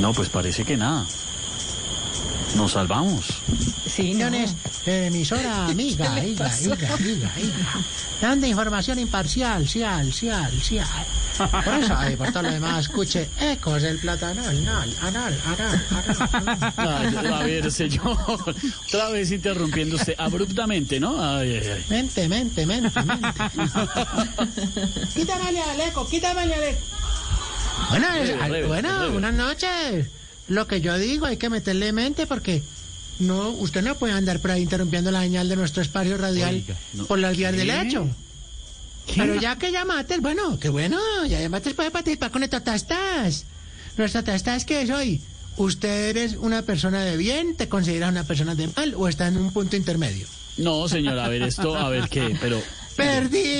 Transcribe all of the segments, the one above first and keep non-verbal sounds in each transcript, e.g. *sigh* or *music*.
No, pues parece que nada. Nos salvamos. Sí, no. emisora *laughs* amiga, iga, iga, iga, iga. Dando información imparcial, cial, cial, cial. Por eso, ahí, por todo lo demás, escuche ecos del platanal, anal, anal, anal, *laughs* Ay, a ver, señor. Otra vez interrumpiendo usted abruptamente, ¿no? Ay, ay, ay. Mente, mente, mente, mente. *laughs* quítamele al eco, quítamele al eco. Bueno, rebe, bueno, buenas noches. Lo que yo digo, hay que meterle mente porque no, usted no puede andar por ahí interrumpiendo la señal de nuestro espacio radial Oiga, no. por las vías del ¿Qué? hecho. Pero ya que llamaste, bueno, qué bueno, ya llamaste puede participar con estos tastas. Nuestra tasta es que es hoy. ¿Usted eres una persona de bien? ¿Te consideras una persona de mal? ¿O está en un punto intermedio? No, señor, a ver esto, a ver qué, pero. Perdiste,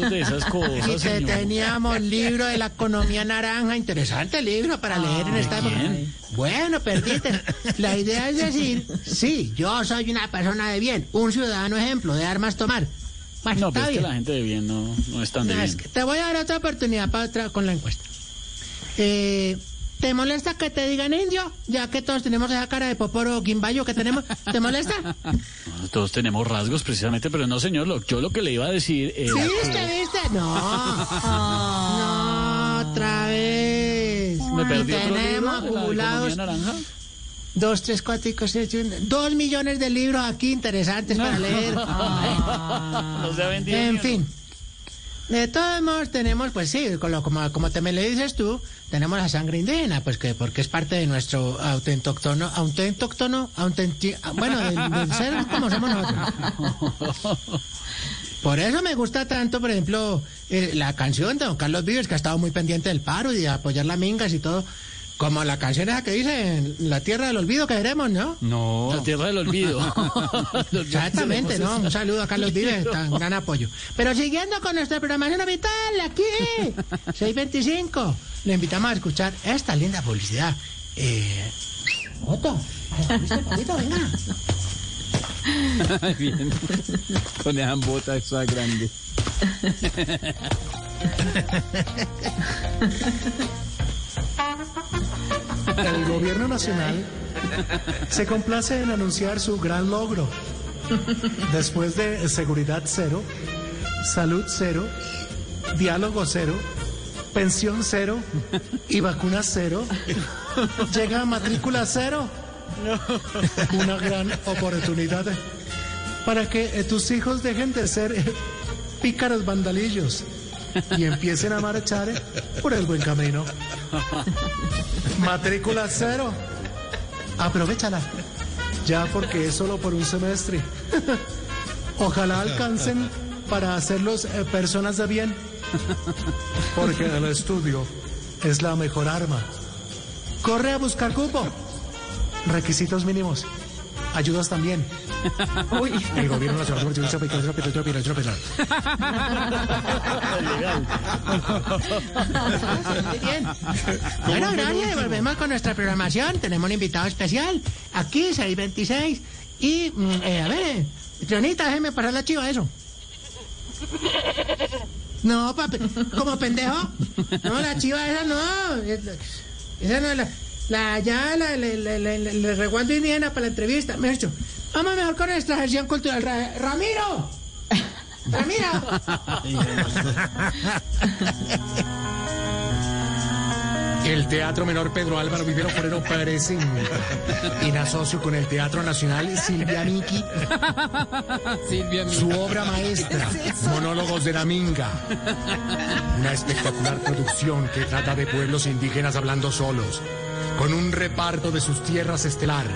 de esas *laughs* Y cosas, que señor. teníamos libro de la economía naranja, interesante libro para leer en esta época. Bueno, perdiste. La idea es decir, sí, yo soy una persona de bien, un ciudadano ejemplo, de armas tomar. Bueno, No, pero es que la gente de bien no, no es tan de es bien. que te voy a dar otra oportunidad para otra con la encuesta. Eh, ¿Te molesta que te digan indio? Ya que todos tenemos esa cara de poporo quimbayo que tenemos. ¿Te molesta? *laughs* No, Todos tenemos rasgos precisamente, pero no, señor, lo, yo lo que le iba a decir era ¿Sí, que- viste, viste? No. *laughs* No, otra vez. me perdí Y otro libro tenemos acumulados naranja. dos, tres, cuatro, cinco, seis, siete, dos millones de libros aquí interesantes para leer. *laughs* No se ha vendido. En uno. fin. De todos modos, tenemos, pues sí, como, como te me le dices tú, tenemos la sangre indígena, pues que porque es parte de nuestro autentóctono, autentóctono, autenti, bueno, del ser como somos nosotros. Por eso me gusta tanto, por ejemplo, eh, la canción de don Carlos Vives, que ha estado muy pendiente del paro y de apoyar las mingas y todo, como la canción esa que dice, La Tierra del Olvido que veremos, ¿no? No. La tierra del olvido. *laughs* Exactamente, ¿no? Un saludo a Carlos Vives, tan gran apoyo. Pero siguiendo con nuestra programación habitual, aquí, *laughs* 625, le invitamos a escuchar esta linda publicidad. Eh, Otto, ¿viste un poquito? Venga. Bien. Con esa bota esa grande. *laughs* El gobierno nacional se complace en anunciar su gran logro. Después de seguridad cero, salud cero, diálogo cero, pensión cero y vacuna cero, llega matrícula cero. Una gran oportunidad para que tus hijos dejen de ser pícaros vandalillos y empiecen a marchar eh, por el buen camino. Matrícula cero. Aprovechala. Ya porque es solo por un semestre. Ojalá alcancen para hacerlos eh, personas de bien. Porque el estudio es la mejor arma. Corre a buscar cupo. Requisitos mínimos. Ayudas también. El gobierno nacional. Muy bien. Bueno, gracias. Volvemos con nuestra programación. Tenemos un invitado especial. Aquí, 626. Y, mm, eh, a ver, eh, Tronita, déjeme parar la chiva, eso. No, papi, como pendejo. No, la chiva esa no. Esa no es la. La ya, la, la, la, la, la- la reguando indígena para la entrevista. Me dicho, vamos mejor con nuestra gestión cultural. Ra- Ramiro. Ramiro. El Teatro Menor Pedro Álvaro Vivero Forero presenta, en asocio con el Teatro Nacional Silvia Miki, Silvia, su obra maestra, Monólogos de la Minga. Una espectacular producción que trata de pueblos indígenas hablando solos, con un reparto de sus tierras estelar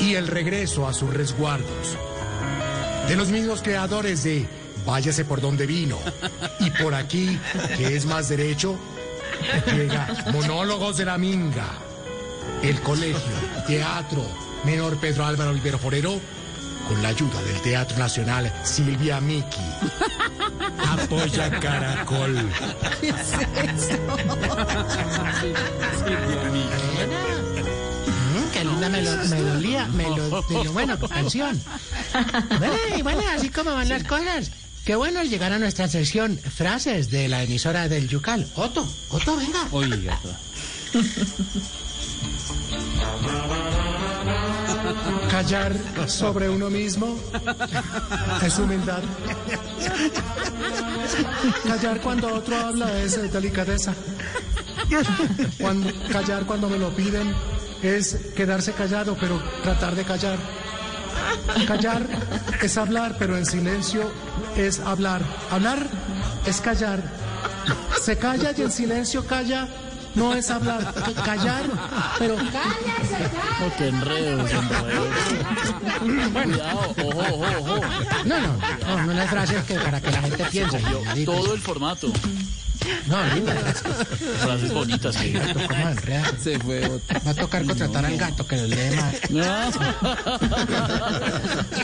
y el regreso a sus resguardos. De los mismos creadores de Váyase por donde vino y por aquí, que es más derecho, llega Monólogos de la Minga. El colegio, teatro, menor Pedro Álvaro Olivero Forero, con la ayuda del Teatro Nacional Silvia Miki. Apoya Caracol. Mm, melodía, melo- melo- bueno, *laughs* canción. Bueno, y bueno, así como van las cosas. qué bueno llegar a nuestra sección Frases de la emisora del Yucal. Otto, Otto, venga. Oiga. Callar sobre uno mismo es humildad. Callar cuando otro habla es delicadeza. Cuando, callar cuando me lo piden es quedarse callado, pero tratar de callar. Callar es hablar, pero en silencio es hablar. Hablar es callar. Se calla y en silencio calla. No es hablar, callar, pero Oh, qué enredos, enredos. Cuidado, ojo, ojo, ojo. no, no, no, no las frases que para que la gente piense. Todo el formato. No, linda, Frases bonitas que... ¿cómo enredar? Se fue otro. Va a tocar contratar al gato que lo lee más. No.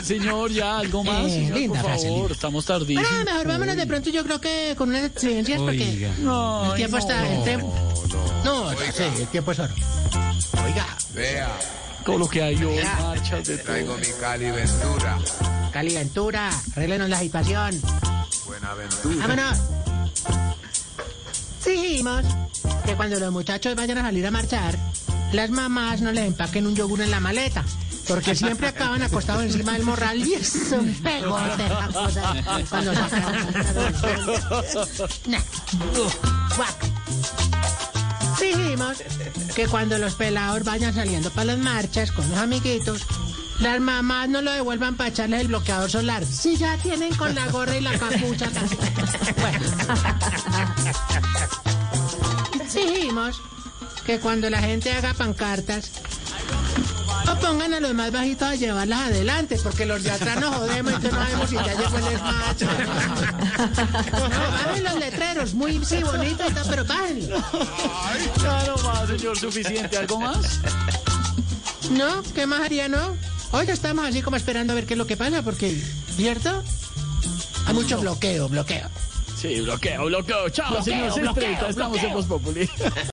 Señor, ya, algo más. Eh, señor, linda por frase, favor, linda. estamos tardísimos. Bueno, mejor vámonos de pronto, yo creo que con unas exigencias porque Oiga. No, el tiempo está... el tiempo- No, sí, el tiempo es oro. Oiga, Vea, todo lo que hay hoy, marchas de todo. traigo mi Cali Ventura. Cali Ventura, arréglenos la situación. Buenaventura. ¡Vámonos! Dijimos que cuando los muchachos vayan a salir a marchar, las mamás no les empaquen un yogur en la maleta. Porque siempre acaban acostados encima del morral y es un pegote esa cosa cuando se. Dijimos que cuando los pelados vayan saliendo para las marchas con los amiguitos, las mamás no lo devuelvan para echarles el bloqueador solar. Si ya tienen con la gorra y la capucha. *laughs* Dijimos que cuando la gente haga pancartas, o pongan a los más bajitos a llevarlas adelante, porque los de atrás nos jodemos y que no sabemos si ya llegó el esmacho. No, bajen los letreros, muy sí, bonito tal, pero bájenlo. Claro, más, señor, suficiente. ¿Algo más? No, ¿qué más haría, no? Hoy estamos así como esperando a ver qué es lo que pasa, porque, ¿cierto? Hay mucho bloqueo, bloqueo. Sí, bloqueo, bloqueo. Chao, Bloqueo, señor. bloqueo, 6:30, Estamos en Voz Populi. *laughs*